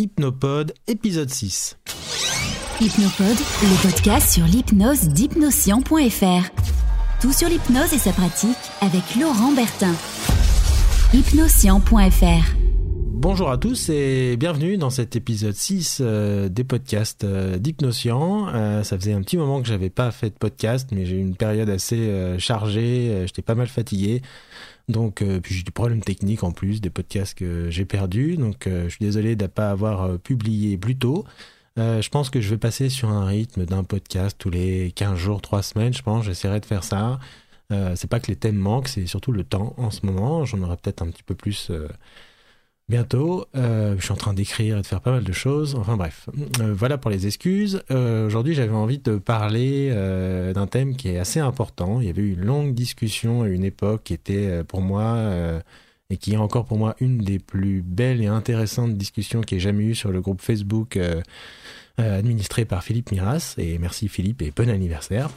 Hypnopode, épisode 6. Hypnopode, le podcast sur l'hypnose d'hypnoscient.fr. Tout sur l'hypnose et sa pratique avec Laurent Bertin. Hypnoscient.fr Bonjour à tous et bienvenue dans cet épisode 6 euh, des podcasts euh, d'Hypnoscient. Euh, ça faisait un petit moment que j'avais pas fait de podcast, mais j'ai eu une période assez chargée, j'étais pas mal fatigué. Donc, puis j'ai des problèmes techniques en plus, des podcasts que j'ai perdus. Donc, je suis désolé de ne pas avoir publié plus tôt. je pense que je vais passer sur un rythme d'un podcast tous les 15 jours, 3 semaines, je pense. J'essaierai de faire ça. c'est pas que les thèmes manquent, c'est surtout le temps en ce moment. J'en aurai peut-être un petit peu plus bientôt. Euh, je suis en train d'écrire et de faire pas mal de choses. Enfin bref, euh, voilà pour les excuses. Euh, aujourd'hui, j'avais envie de parler d'un thème qui est assez important. Il y avait eu une longue discussion à une époque qui était pour moi et qui est encore pour moi une des plus belles et intéressantes discussions qu'il ait jamais eu sur le groupe Facebook administré par Philippe Miras. Et merci Philippe et bon anniversaire.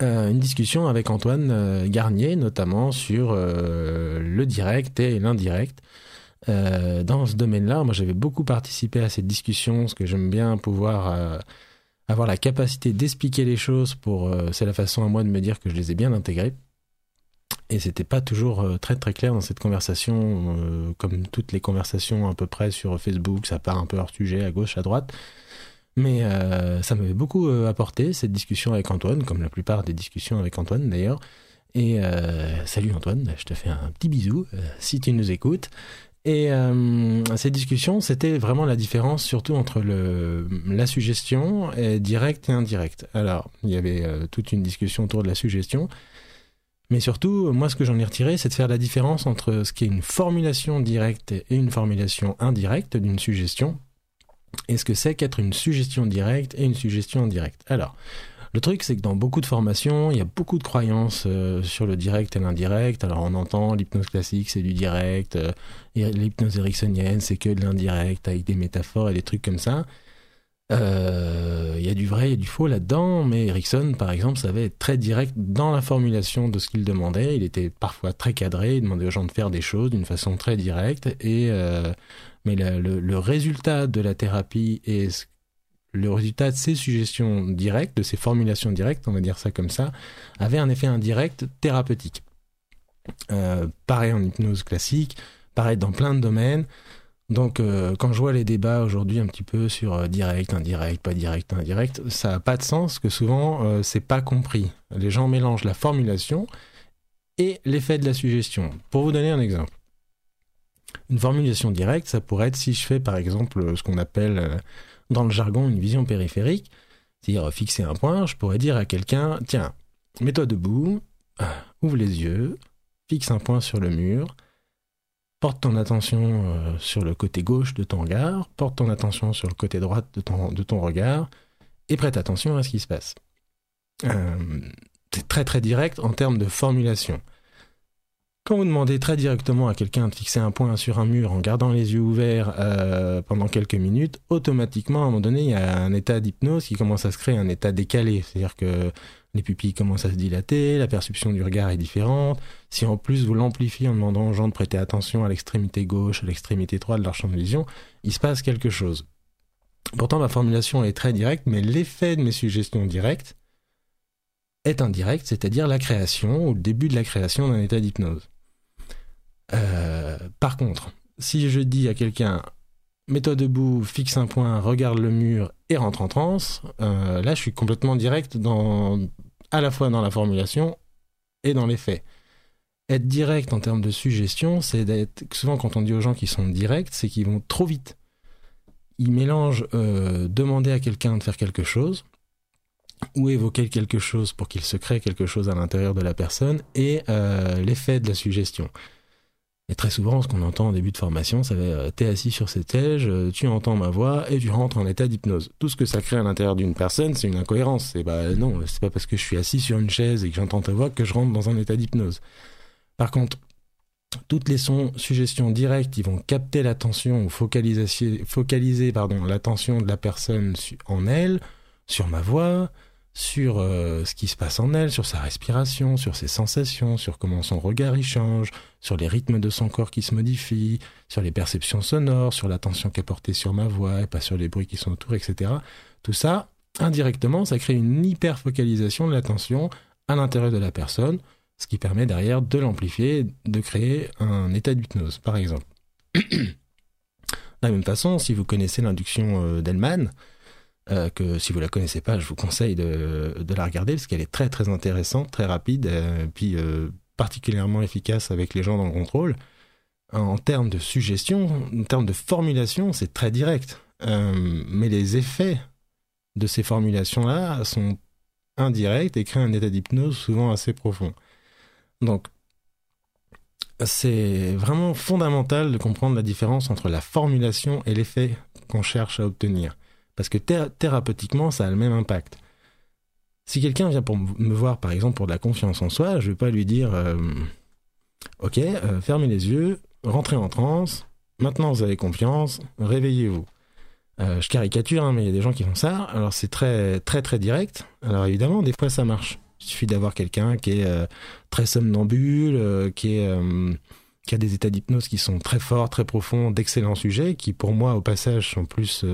une discussion avec Antoine Garnier, notamment sur le direct et l'indirect. Euh, dans ce domaine-là, moi j'avais beaucoup participé à cette discussion, parce que j'aime bien pouvoir euh, avoir la capacité d'expliquer les choses pour. Euh, c'est la façon à moi de me dire que je les ai bien intégrées. Et c'était pas toujours très très clair dans cette conversation, comme toutes les conversations à peu près sur Facebook, ça part un peu hors sujet, à gauche, à droite. Mais ça m'avait beaucoup apporté cette discussion avec Antoine, comme la plupart des discussions avec Antoine d'ailleurs. Et salut Antoine, je te fais un petit bisou si tu nous écoutes. Et euh, ces discussions, c'était vraiment la différence, surtout entre le, la suggestion et direct et indirect. Alors, il y avait euh, toute une discussion autour de la suggestion, mais surtout, moi, ce que j'en ai retiré, c'est de faire la différence entre ce qui est une formulation directe et une formulation indirecte d'une suggestion, et ce que c'est qu'être une suggestion directe et une suggestion indirecte. Alors, le truc, c'est que dans beaucoup de formations, il y a beaucoup de croyances euh, sur le direct et l'indirect. Alors, on entend l'hypnose classique, c'est du direct, euh, l'hypnose ericksonienne, c'est que de l'indirect, avec des métaphores et des trucs comme ça. Euh, il y a du vrai, il y a du faux là-dedans, mais Erickson, par exemple, savait être très direct dans la formulation de ce qu'il demandait. Il était parfois très cadré, il demandait aux gens de faire des choses d'une façon très directe. Et mais le, résultat de la thérapie et ce le résultat de ces suggestions directes, de ces formulations directes, on va dire ça comme ça, avait un effet indirect thérapeutique. Euh, pareil en hypnose classique, pareil dans plein de domaines. Donc euh, quand je vois les débats aujourd'hui un petit peu sur euh, direct, indirect, pas direct, indirect, ça n'a pas de sens que souvent c'est pas compris. Les gens mélangent la formulation et l'effet de la suggestion. Pour vous donner un exemple. Une formulation directe, ça pourrait être si je fais par exemple ce qu'on appelle dans le jargon une vision périphérique, c'est-à-dire fixer un point, je pourrais dire à quelqu'un, tiens, mets-toi debout, ouvre les yeux, fixe un point sur le mur, porte ton attention euh, sur le côté gauche de ton regard, porte ton attention sur le côté droit de ton, regard, et prête attention à ce qui se passe. Euh, c'est très très direct en termes de formulation. Quand vous demandez très directement à quelqu'un de fixer un point sur un mur en gardant les yeux ouverts euh, pendant quelques minutes, automatiquement, à un moment donné, il y a un état d'hypnose qui commence à se créer, un état décalé. C'est-à-dire que les pupilles commencent à se dilater, la perception du regard est différente. Si en plus vous l'amplifiez en demandant aux gens de prêter attention à l'extrémité gauche, à l'extrémité droite de leur champ de vision, il se passe quelque chose. Pourtant, ma formulation est très directe, mais l'effet de mes suggestions directes est indirect, c'est-à-dire la création ou le début de la création d'un état d'hypnose. Euh, par contre, si je dis à quelqu'un mets-toi debout, fixe un point, regarde le mur et rentre en transe, euh, là je suis complètement direct dans, à la fois dans la formulation et dans les faits. Être direct en termes de suggestion, c'est d'être. Souvent, quand on dit aux gens qui sont directs, c'est qu'ils vont trop vite. Ils mélangent euh, demander à quelqu'un de faire quelque chose ou évoquer quelque chose pour qu'il se crée quelque chose à l'intérieur de la personne et l'effet de la suggestion. Et très souvent, ce qu'on entend en début de formation, ça va euh, t'es assis sur cette siège, euh, tu entends ma voix et tu rentres en état d'hypnose. Tout ce que ça crée à l'intérieur d'une personne, c'est une incohérence. C'est bah non, c'est pas parce que je suis assis sur une chaise et que j'entends ta voix que je rentre dans un état d'hypnose. Par contre, toutes les sons, suggestions directes, ils vont capter l'attention ou focaliser, focaliser pardon, l'attention de la personne en elle, sur ma voix, sur euh, ce qui se passe en elle, sur sa respiration, sur ses sensations, sur comment son regard y change, sur les rythmes de son corps qui se modifient, sur les perceptions sonores, sur l'attention qu'elle portée sur ma voix et pas sur les bruits qui sont autour, etc. Tout ça, indirectement, ça crée une hyper focalisation de l'attention à l'intérieur de la personne, ce qui permet derrière de l'amplifier, de créer un état d'hypnose, par exemple. de la même façon, si vous connaissez l'induction euh, d'Hellman, euh, que si vous la connaissez pas, je vous conseille de, la regarder parce qu'elle est très très intéressante, très rapide, euh, puis euh, particulièrement efficace avec les gens dans le contrôle. En termes de suggestion, en termes de formulation, c'est très direct. mais les effets de ces formulations-là sont indirects et créent un état d'hypnose souvent assez profond. Donc, c'est vraiment fondamental de comprendre la différence entre la formulation et l'effet qu'on cherche à obtenir. Parce que thérapeutiquement, ça a le même impact. Si quelqu'un vient pour me voir, par exemple, pour de la confiance en soi, je ne vais pas lui dire euh, Ok, euh, fermez les yeux, rentrez en transe, maintenant vous avez confiance, réveillez-vous. Euh, je caricature, hein, mais il y a des gens qui font ça. Alors c'est très, très, très direct. Alors évidemment, des fois ça marche. Il suffit d'avoir quelqu'un qui est très somnambule, qui, est, qui a des états d'hypnose qui sont très forts, très profonds, d'excellents sujets, qui pour moi, au passage, sont plus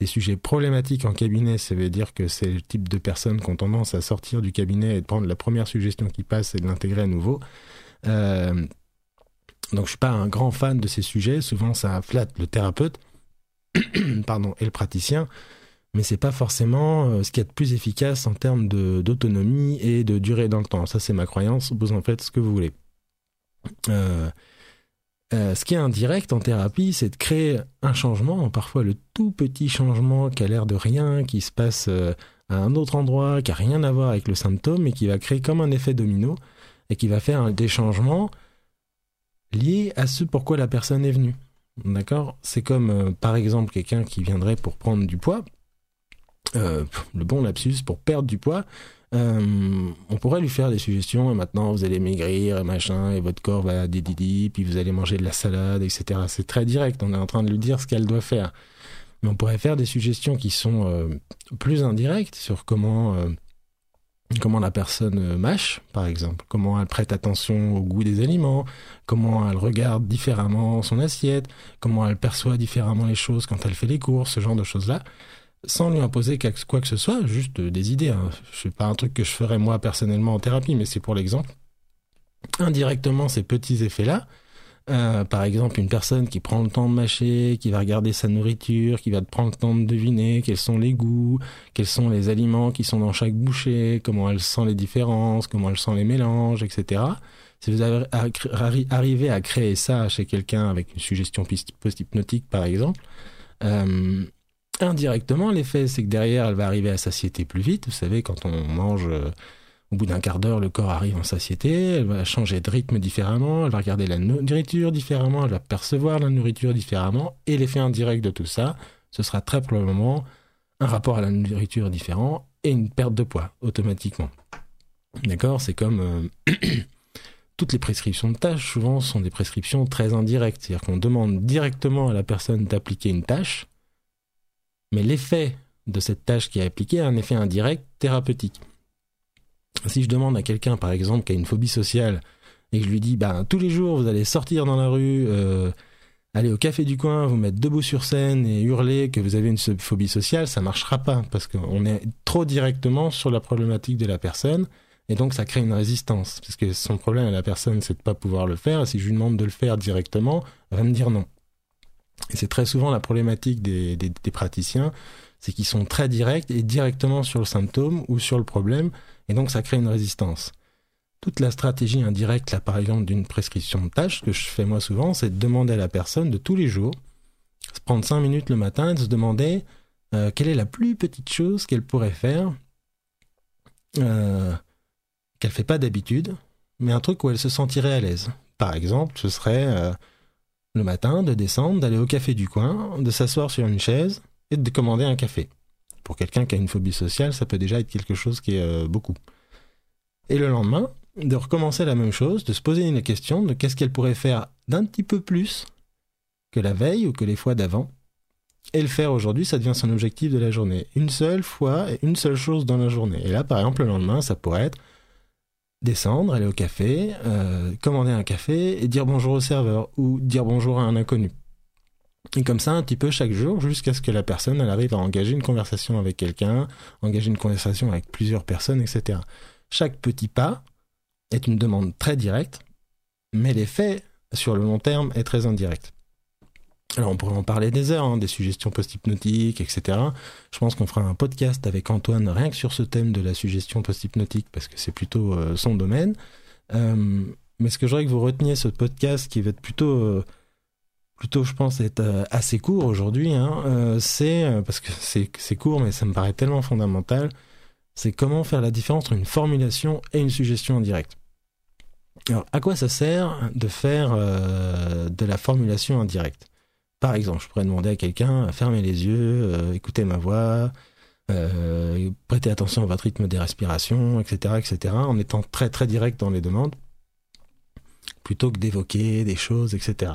des sujets problématiques en cabinet, ça veut dire que c'est le type de personnes qui ont tendance à sortir du cabinet et de prendre la première suggestion qui passe et de l'intégrer à nouveau. Euh, donc je suis pas un grand fan de ces sujets. Souvent ça flatte le thérapeute, pardon, et le praticien, mais c'est pas forcément euh, ce qui est de plus efficace en termes d'autonomie et de durée dans le temps. Ça c'est ma croyance. Vous en faites ce que vous voulez. Euh, euh, ce qui est indirect en thérapie, c'est de créer un changement, parfois le tout petit changement qui a l'air de rien, qui se passe euh, à un autre endroit, qui a rien à voir avec le symptôme, et qui va créer comme un effet domino, et qui va faire des changements liés à ce pourquoi la personne est venue. D'accord? C'est comme, euh, par exemple, quelqu'un qui viendrait pour prendre du poids, le bon lapsus, pour perdre du poids, euh, on pourrait lui faire des suggestions, et maintenant vous allez maigrir, et machin, et votre corps va dédidi, puis vous allez manger de la salade, etc. C'est très direct, on est en train de lui dire ce qu'elle doit faire. Mais on pourrait faire des suggestions qui sont euh, plus indirectes sur comment, euh, comment la personne mâche, par exemple, comment elle prête attention au goût des aliments, comment elle regarde différemment son assiette, comment elle perçoit différemment les choses quand elle fait les courses, ce genre de choses-là sans lui imposer quoi que ce soit, juste des idées. Hein. Je pas un truc que je ferais moi personnellement en thérapie, mais c'est pour l'exemple. Indirectement, ces petits effets-là, euh, par exemple, une personne qui prend le temps de mâcher, qui va regarder sa nourriture, qui va prendre le temps de deviner quels sont les goûts, quels sont les aliments qui sont dans chaque bouchée, comment elle sent les différences, comment elle sent les mélanges, etc. Si vous arrivez à créer ça chez quelqu'un avec une suggestion post-hypnotique, par exemple, euh, indirectement, l'effet, c'est que derrière, elle va arriver à satiété plus vite. Vous savez, quand on mange, euh, au bout d'un quart d'heure, le corps arrive en satiété. Elle va changer de rythme différemment. Elle va regarder la nourriture différemment. Elle va percevoir la nourriture différemment. Et l'effet indirect de tout ça, ce sera très probablement un rapport à la nourriture différent et une perte de poids automatiquement. D'accord? C'est comme euh, toutes les prescriptions de tâches, souvent, sont des prescriptions très indirectes. C'est-à-dire qu'on demande directement à la personne d'appliquer une tâche mais l'effet de cette tâche qui est appliquée a un effet indirect thérapeutique. Si je demande à quelqu'un, par exemple, qui a une phobie sociale, et que je lui dis, ben, tous les jours, vous allez sortir dans la rue, euh, aller au café du coin, vous mettre debout sur scène et hurler que vous avez une phobie sociale, ça marchera pas, parce qu'on est trop directement sur la problématique de la personne, et donc ça crée une résistance, parce que son problème à la personne, c'est de pas pouvoir le faire, et si je lui demande de le faire directement, elle va me dire non. C'est très souvent la problématique des, praticiens, c'est qu'ils sont très directs et directement sur le symptôme ou sur le problème, et donc ça crée une résistance. Toute la stratégie indirecte, là, par exemple, d'une prescription de tâche, ce que je fais moi souvent, c'est de demander à la personne de tous les jours, se prendre cinq minutes le matin de se demander euh, quelle est la plus petite chose qu'elle pourrait faire, euh, qu'elle ne fait pas d'habitude, mais un truc où elle se sentirait à l'aise. Par exemple, ce serait euh, le matin, de descendre, d'aller au café du coin, de s'asseoir sur une chaise et de commander un café. Pour quelqu'un qui a une phobie sociale, ça peut déjà être quelque chose qui est euh, beaucoup. Et le lendemain, de recommencer la même chose, de se poser une question de qu'est-ce qu'elle pourrait faire d'un petit peu plus que la veille ou que les fois d'avant, Et le faire aujourd'hui, ça devient son objectif de la journée. Une seule fois et une seule chose dans la journée. Et là, par exemple, le lendemain, ça pourrait être descendre, aller au café, euh, commander un café et dire bonjour au serveur ou dire bonjour à un inconnu. Et comme ça, un petit peu chaque jour, jusqu'à ce que la personne arrive à engager une conversation avec quelqu'un, engager une conversation avec plusieurs personnes, etc. Chaque petit pas est une demande très directe, mais l'effet sur le long terme est très indirect. Alors on pourrait en parler des heures, hein, des suggestions post-hypnotiques, etc. Je pense qu'on fera un podcast avec Antoine rien que sur ce thème de la suggestion post-hypnotique parce que c'est plutôt euh, son domaine. Euh, mais ce que je voudrais que vous reteniez ce podcast qui va être plutôt, euh, plutôt je pense être assez court aujourd'hui, hein, c'est parce que c'est court mais ça me paraît tellement fondamental, c'est comment faire la différence entre une formulation et une suggestion indirecte. Alors à quoi ça sert de faire de la formulation indirecte? Par exemple, je pourrais demander à quelqu'un, fermez les yeux, euh, écoutez ma voix, euh, prêtez attention à votre rythme des respirations, etc., etc., en étant très très direct dans les demandes, plutôt que d'évoquer des choses, etc.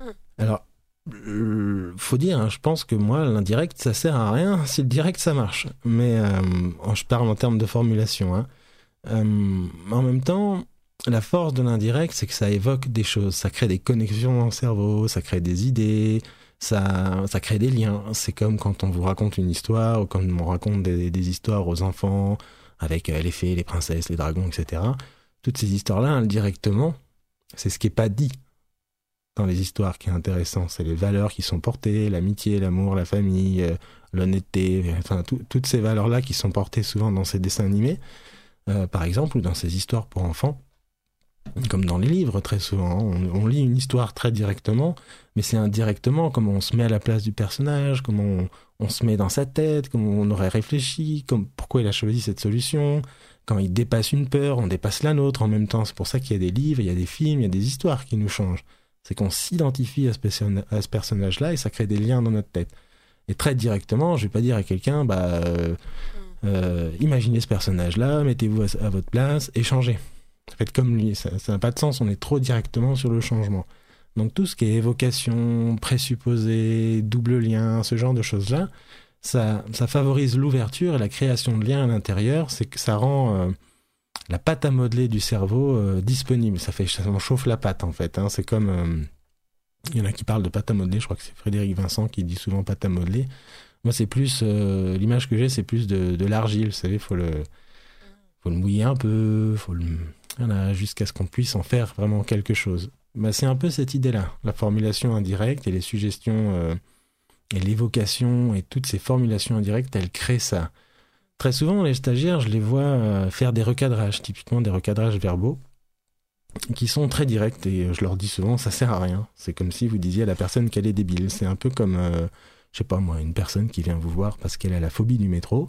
Hmm. Alors, euh, faut dire, hein, je pense que moi, l'indirect, ça sert à rien si le direct, ça marche. Mais je parle en termes de formulation. Hein. en même temps, la force de l'indirect, c'est que ça évoque des choses, ça crée des connexions dans le cerveau, ça crée des idées, ça, crée des liens. C'est comme quand on vous raconte une histoire ou quand on raconte des, histoires aux enfants avec euh, les fées, les princesses, les dragons, etc. Toutes ces histoires-là, indirectement, c'est ce qui n'est pas dit dans les histoires qui est intéressant. C'est les valeurs qui sont portées, l'amitié, l'amour, la famille, euh, l'honnêteté, enfin toutes ces valeurs-là qui sont portées souvent dans ces dessins animés, euh, par exemple, ou dans ces histoires pour enfants comme dans les livres très souvent. On, lit une histoire très directement, mais c'est indirectement comment on se met à la place du personnage, comment on, se met dans sa tête, comment on aurait réfléchi, comme, pourquoi il a choisi cette solution. Quand il dépasse une peur, on dépasse la nôtre en même temps. C'est pour ça qu'il y a des livres, il y a des films, il y a des histoires qui nous changent. C'est qu'on s'identifie à ce, personnage-là et ça crée des liens dans notre tête. Et très directement, je vais pas dire à quelqu'un, bah, euh, euh, imaginez ce personnage-là, mettez-vous à, votre place et changez. Faites comme lui, ça n'a pas de sens, on est trop directement sur le changement. Donc tout ce qui est évocation, présupposé, double lien, ce genre de choses-là, ça, ça favorise l'ouverture et la création de liens à l'intérieur, c'est que ça rend euh, la pâte à modeler du cerveau euh, disponible. Ça fait, ça chauffe la pâte en fait. Hein. C'est comme, euh, il y en a qui parlent de pâte à modeler. Je crois que c'est Frédéric Vincent qui dit souvent pâte à modeler. Moi, c'est plus l'image que j'ai, c'est plus de, de l'argile. Vous savez, faut le, faut le mouiller un peu, faut le jusqu'à ce qu'on puisse en faire vraiment quelque chose. Bah, c'est un peu cette idée-là, la formulation indirecte et les suggestions euh, et l'évocation et toutes ces formulations indirectes, elles créent ça. Très souvent, les stagiaires, je les vois euh, faire des recadrages, typiquement des recadrages verbaux, qui sont très directs et je leur dis souvent, ça sert à rien. C'est comme si vous disiez à la personne qu'elle est débile. C'est un peu comme, euh, je sais pas moi, une personne qui vient vous voir parce qu'elle a la phobie du métro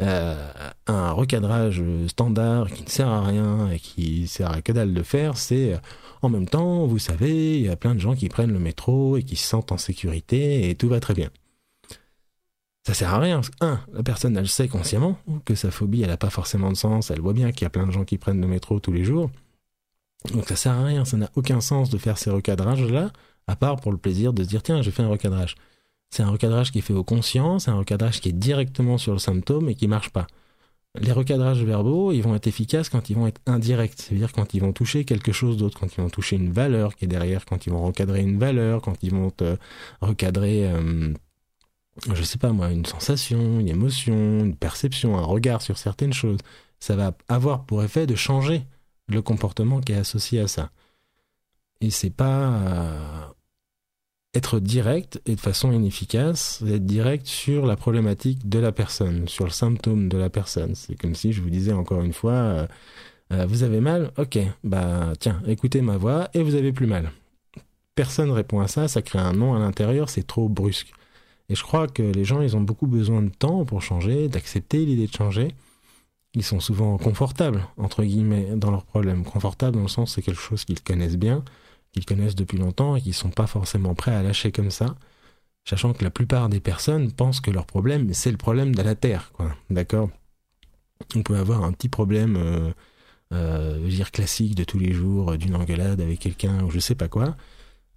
euh, un recadrage standard qui ne sert à rien et qui sert à que dalle de faire, c'est euh, en même temps, vous savez, il y a plein de gens qui prennent le métro et qui se sentent en sécurité et tout va très bien. Ça sert à rien. Un, la personne, elle sait consciemment que sa phobie, elle n'a pas forcément de sens. Elle voit bien qu'il y a plein de gens qui prennent le métro tous les jours. Donc ça sert à rien. Ça n'a aucun sens de faire ces recadrages-là, à part pour le plaisir de se dire, tiens, j'ai fait un recadrage. C'est un recadrage qui est fait au conscient, c'est un recadrage qui est directement sur le symptôme et qui marche pas. Les recadrages verbaux, ils vont être efficaces quand ils vont être indirects, c'est-à-dire quand ils vont toucher quelque chose d'autre, quand ils vont toucher une valeur qui est derrière, quand ils vont recadrer une valeur, quand ils vont recadrer, euh, je sais pas moi, une sensation, une émotion, une perception, un regard sur certaines choses. Ça va avoir pour effet de changer le comportement qui est associé à ça. Et c'est pas euh, être direct et de façon inefficace, être direct sur la problématique de la personne, sur le symptôme de la personne. C'est comme si je vous disais encore une fois, euh, euh, vous avez mal, ok, bah tiens, écoutez ma voix et vous avez plus mal. Personne répond à ça, ça crée un nom à l'intérieur, c'est trop brusque. Et je crois que les gens, ils ont beaucoup besoin de temps pour changer, d'accepter l'idée de changer. Ils sont souvent confortables, entre guillemets, dans leurs problèmes. Confortables dans le sens c'est quelque chose qu'ils connaissent bien qu'ils connaissent depuis longtemps et qui sont pas forcément prêts à lâcher comme ça, sachant que la plupart des personnes pensent que leur problème, c'est le problème de la Terre, quoi. D'accord? On peut avoir un petit problème, euh, euh, dire classique de tous les jours, d'une engueulade avec quelqu'un ou je sais pas quoi.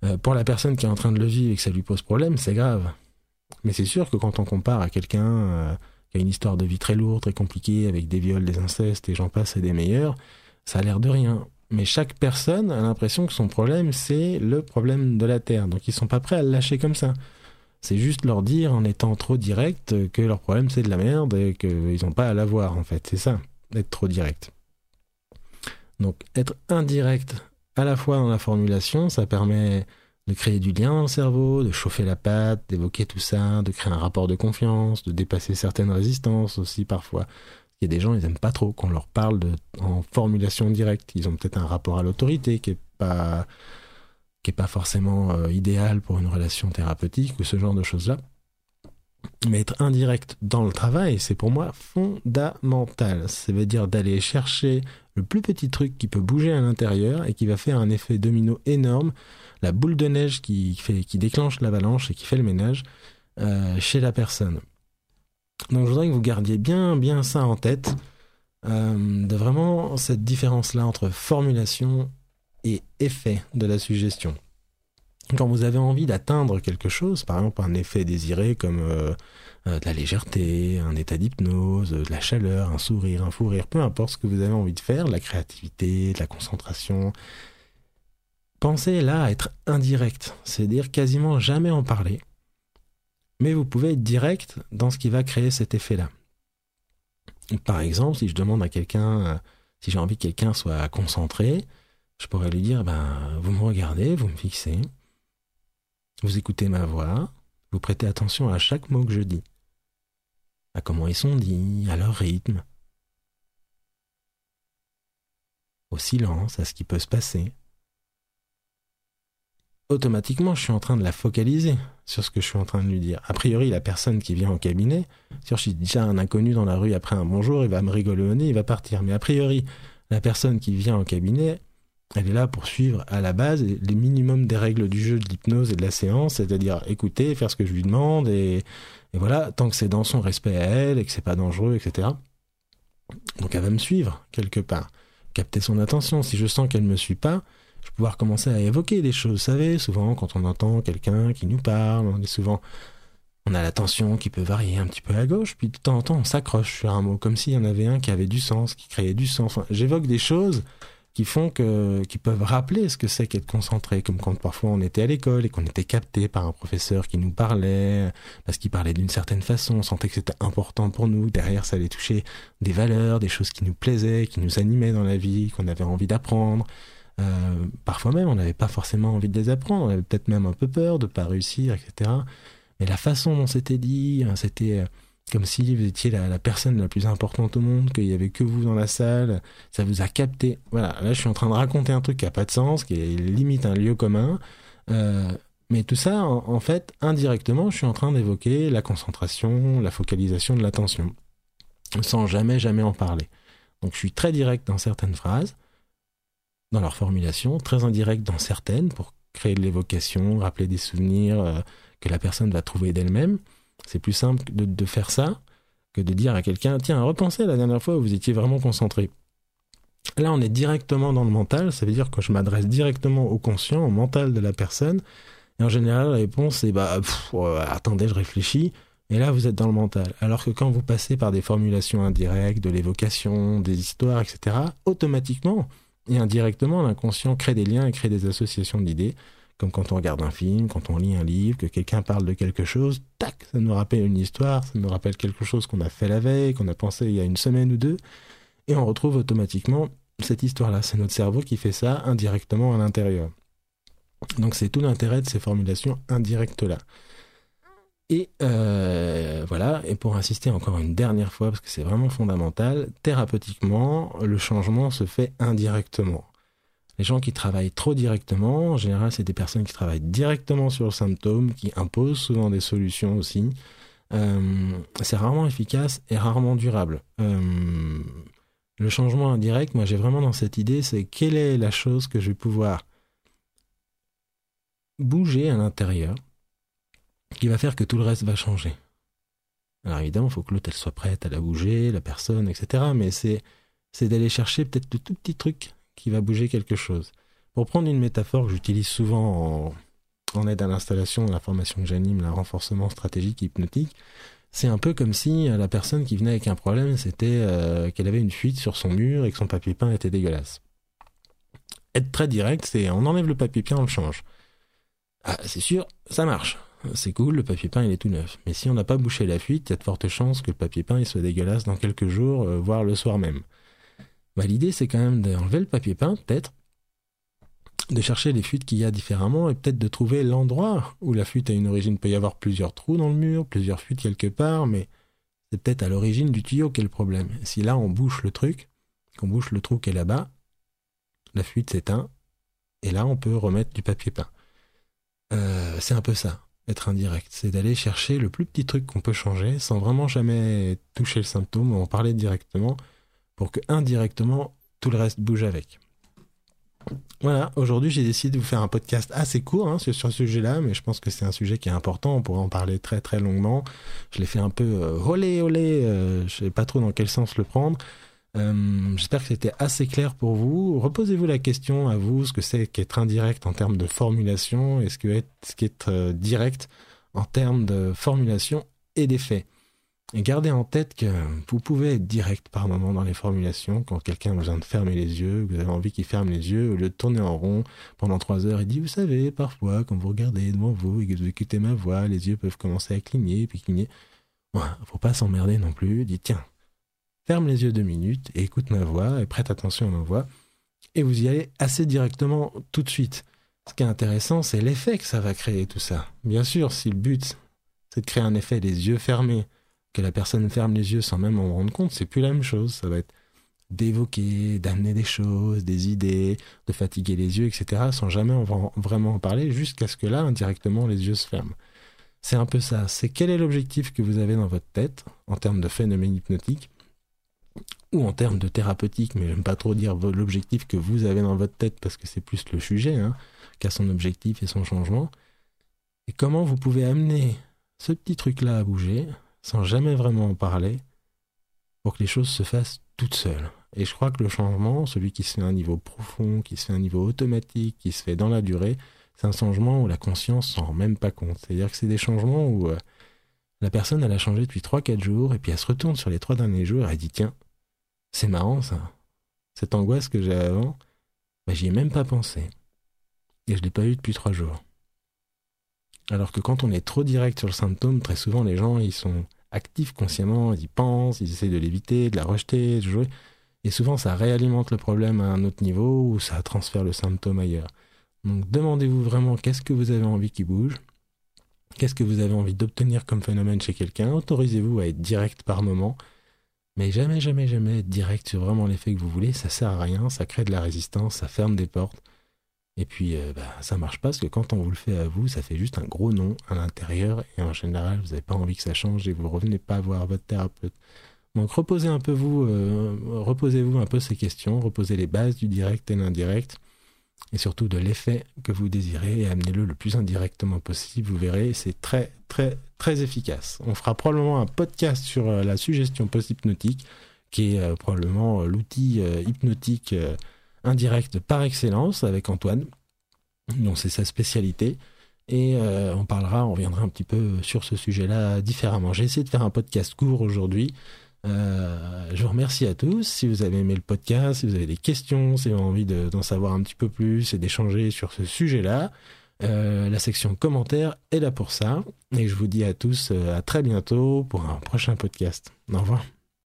Euh, pour la personne qui est en train de le vivre et que ça lui pose problème, c'est grave. Mais c'est sûr que quand on compare à quelqu'un qui a une histoire de vie très lourde, très compliquée, avec des viols, des incestes et j'en passe et des meilleurs, ça a l'air de rien. Mais chaque personne a l'impression que son problème, c'est le problème de la Terre. Donc ils sont pas prêts à le lâcher comme ça. C'est juste leur dire en étant trop direct que leur problème c'est de la merde et qu'ils n'ont pas à l'avoir en fait. C'est ça, être trop direct. Donc être indirect à la fois dans la formulation, ça permet de créer du lien dans le cerveau, de chauffer la patte, d'évoquer tout ça, de créer un rapport de confiance, de dépasser certaines résistances aussi parfois. Il y a des gens, ils n'aiment pas trop qu'on leur parle en formulation directe. Ils ont peut-être un rapport à l'autorité qui est pas qui est pas forcément euh, idéal pour une relation thérapeutique ou ce genre de choses-là. Mais être indirect dans le travail, c'est pour moi fondamental. Ça veut dire d'aller chercher le plus petit truc qui peut bouger à l'intérieur et qui va faire un effet domino énorme, la boule de neige qui, fait, qui déclenche l'avalanche et qui fait le ménage euh, chez la personne. Donc je voudrais que vous gardiez bien, bien ça en tête, euh, de vraiment cette différence-là entre formulation et effet de la suggestion. Quand vous avez envie d'atteindre quelque chose, par exemple un effet désiré comme euh, euh, de la légèreté, un état d'hypnose, de la chaleur, un sourire, un fou rire, peu importe ce que vous avez envie de faire, la créativité, de la concentration, pensez là à être indirect, c'est-à-dire quasiment jamais en parler, mais vous pouvez être direct dans ce qui va créer cet effet-là. Par exemple, si je demande à quelqu'un, euh, si j'ai envie que quelqu'un soit concentré, je pourrais lui dire, ben, vous me regardez, vous me fixez, vous écoutez ma voix, vous prêtez attention à chaque mot que je dis, à comment ils sont dits, à leur rythme, au silence, à ce qui peut se passer. Automatiquement, je suis en train de la focaliser sur ce que je suis en train de lui dire. A priori, la personne qui vient au cabinet, si je suis déjà un inconnu dans la rue après un bonjour, il va me rigoler au nez, il va partir. Mais a priori, la personne qui vient au cabinet, elle est là pour suivre à la base les minimums des règles du jeu, de l'hypnose et de la séance, c'est-à-dire écouter, faire ce que je lui demande, et, voilà, tant que c'est dans son respect à elle et que c'est pas dangereux, etc. Donc elle va me suivre quelque part, capter son attention. Si je sens qu'elle me suit pas, je pouvoir commencer à évoquer des choses. Vous savez, souvent quand on entend quelqu'un qui nous parle, on souvent on a l'attention qui peut varier un petit peu à gauche, puis de temps en temps on s'accroche sur un mot, comme s'il y en avait un qui avait du sens, qui créait du sens. J'évoque des choses qui font que, qui peuvent rappeler ce que c'est qu'être concentré, comme quand parfois on était à l'école et qu'on était capté par un professeur qui nous parlait, parce qu'il parlait d'une certaine façon, on sentait que c'était important pour nous, derrière ça allait toucher des valeurs, des choses qui nous plaisaient, qui nous animaient dans la vie, qu'on avait envie d'apprendre. Euh, parfois même, on n'avait pas forcément envie de les apprendre, on avait peut-être même un peu peur de pas réussir, etc. Mais la façon dont c'était dit, hein, c'était comme si vous étiez la, personne la plus importante au monde, qu'il y avait que vous dans la salle, ça vous a capté. Voilà, là je suis en train de raconter un truc qui a pas de sens, qui est limite un lieu commun. Euh, mais tout ça, en, fait, indirectement, je suis en train d'évoquer la concentration, la focalisation de l'attention, sans jamais, jamais en parler. Donc je suis très direct dans certaines phrases, dans leur formulation, très indirect dans certaines, pour créer de l'évocation, rappeler des souvenirs euh, que la personne va trouver d'elle-même. C'est plus simple de, faire ça que de dire à quelqu'un tiens, repensez la dernière fois où vous étiez vraiment concentré. Là, on est directement dans le mental, ça veut dire que je m'adresse directement au conscient, au mental de la personne. Et en général, la réponse est bah, attendez, je réfléchis. Et là, vous êtes dans le mental. Alors que quand vous passez par des formulations indirectes, de l'évocation, des histoires, etc., automatiquement et indirectement, l'inconscient crée des liens et crée des associations d'idées comme quand on regarde un film, quand on lit un livre, que quelqu'un parle de quelque chose, tac, ça nous rappelle une histoire, ça nous rappelle quelque chose qu'on a fait la veille, qu'on a pensé il y a une semaine ou deux, et on retrouve automatiquement cette histoire-là. C'est notre cerveau qui fait ça indirectement à l'intérieur. Donc c'est tout l'intérêt de ces formulations indirectes-là. Et euh, voilà, et pour insister encore une dernière fois, parce que c'est vraiment fondamental, thérapeutiquement, le changement se fait indirectement. Les gens qui travaillent trop directement, en général, c'est des personnes qui travaillent directement sur le symptôme, qui imposent souvent des solutions aussi. Euh, c'est rarement efficace et rarement durable. Euh, le changement indirect, moi j'ai vraiment dans cette idée, c'est quelle est la chose que je vais pouvoir bouger à l'intérieur qui va faire que tout le reste va changer. Alors évidemment, il faut que l'autre elle soit prête à la bouger, la personne, etc. Mais c'est c'est d'aller chercher peut-être le tout petit truc qui va bouger quelque chose. Pour prendre une métaphore que j'utilise souvent en aide à l'installation la formation que j'anime, le renforcement stratégique hypnotique, c'est un peu comme si la personne qui venait avec un problème, c'était qu'elle avait une fuite sur son mur et que son papier peint était dégueulasse. Être très direct, c'est on enlève le papier peint, on le change. Ah, c'est sûr, ça marche. C'est cool, le papier peint il est tout neuf. Mais si on n'a pas bouché la fuite, il y a de fortes chances que le papier peint il soit dégueulasse dans quelques jours, euh, voire le soir même. Bah, L'idée c'est quand même d'enlever le papier peint, peut-être, de chercher les fuites qu'il y a différemment et peut-être de trouver l'endroit où la fuite a une origine. Il peut y avoir plusieurs trous dans le mur, plusieurs fuites quelque part, mais c'est peut-être à l'origine du tuyau qu'est le problème. Si là on bouche le truc, qu'on bouche le trou qui est là-bas, la fuite s'éteint, et là on peut remettre du papier peint. Euh, c'est un peu ça indirect. C'est d'aller chercher le plus petit truc qu'on peut changer sans vraiment jamais toucher le symptôme en parler directement pour que indirectement tout le reste bouge avec. Voilà, aujourd'hui j'ai décidé de vous faire un podcast assez court hein, sur, ce sujet-là, mais je pense que c'est un sujet qui est important, on pourrait en parler très très longuement. Je l'ai fait un peu euh, olé olé, euh, je sais pas trop dans quel sens le prendre. Euh, j'espère que c'était assez clair pour vous. Reposez-vous la question à vous, ce que c'est qu'être indirect en termes de formulation et ce qu'être euh, direct en termes de formulation et d'effet. Et gardez en tête que vous pouvez être direct par moment dans les formulations. Quand quelqu'un a besoin de fermer les yeux, vous avez envie qu'il ferme les yeux, au lieu de tourner en rond pendant trois heures, il dit, vous savez, parfois, quand vous regardez devant vous et que vous écoutez ma voix, les yeux peuvent commencer à cligner, puis cligner. Ouais, faut pas s'emmerder non plus. Dites, tiens, ferme les yeux deux minutes et écoute ma voix et prête attention à ma voix. Et vous y allez assez directement tout de suite. Ce qui est intéressant, c'est l'effet que ça va créer tout ça. Bien sûr, si le but, c'est de créer un effet des yeux fermés, que la personne ferme les yeux sans même en rendre compte, c'est plus la même chose. Ça va être d'évoquer, d'amener des choses, des idées, de fatiguer les yeux, etc., sans jamais vraiment en parler, jusqu'à ce que là, indirectement, les yeux se ferment. C'est un peu ça. C'est quel est l'objectif que vous avez dans votre tête en termes de phénomène hypnotique ou en termes de thérapeutique, mais j'aime pas trop dire l'objectif que vous avez dans votre tête parce que c'est plus le sujet hein, qu'à son objectif et son changement. Et comment vous pouvez amener ce petit truc-là à bouger sans jamais vraiment en parler pour que les choses se fassent toutes seules? Et je crois que le changement, celui qui se fait à un niveau profond, qui se fait à un niveau automatique, qui se fait dans la durée, c'est un changement où la conscience s'en rend même pas compte. C'est-à-dire que c'est des changements où euh, la personne, elle a changé depuis 3-4 jours, et puis elle se retourne sur les trois derniers jours, et elle dit, tiens, c'est marrant ça. Cette angoisse que j'avais avant, bah, j'y ai même pas pensé. Et je l'ai pas eu depuis trois jours. Alors que quand on est trop direct sur le symptôme, très souvent les gens ils sont actifs consciemment, ils y pensent, ils essaient de l'éviter, de la rejeter, de jouer. Et souvent ça réalimente le problème à un autre niveau ou ça transfère le symptôme ailleurs. Donc demandez-vous vraiment qu'est-ce que vous avez envie qui bouge, qu'est-ce que vous avez envie d'obtenir comme phénomène chez quelqu'un, autorisez-vous à être direct par moment mais jamais, jamais, jamais être direct sur vraiment l'effet que vous voulez, ça sert à rien, ça crée de la résistance, ça ferme des portes. Et puis, euh, bah, ça marche pas parce que quand on vous le fait à vous, ça fait juste un gros nom à l'intérieur et en général, vous n'avez pas envie que ça change et vous revenez pas voir votre thérapeute. Donc, reposez un peu vous, euh, reposez-vous un peu ces questions, reposez les bases du direct et l'indirect et surtout de l'effet que vous désirez et amenez-le le plus indirectement possible. Vous verrez, c'est très, très, très efficace. On fera probablement un podcast sur euh, la suggestion post-hypnotique, qui est euh, probablement euh, l'outil hypnotique indirect par excellence avec Antoine, dont c'est sa spécialité. Et on parlera, on reviendra un petit peu sur ce sujet-là différemment. J'ai essayé de faire un podcast court aujourd'hui. Euh, je vous remercie à tous. Si vous avez aimé le podcast, si vous avez des questions, si vous avez envie d'en savoir un petit peu plus et d'échanger sur ce sujet-là, euh, la section commentaires est là pour ça. Et je vous dis à tous euh, à très bientôt pour un prochain podcast. Au revoir.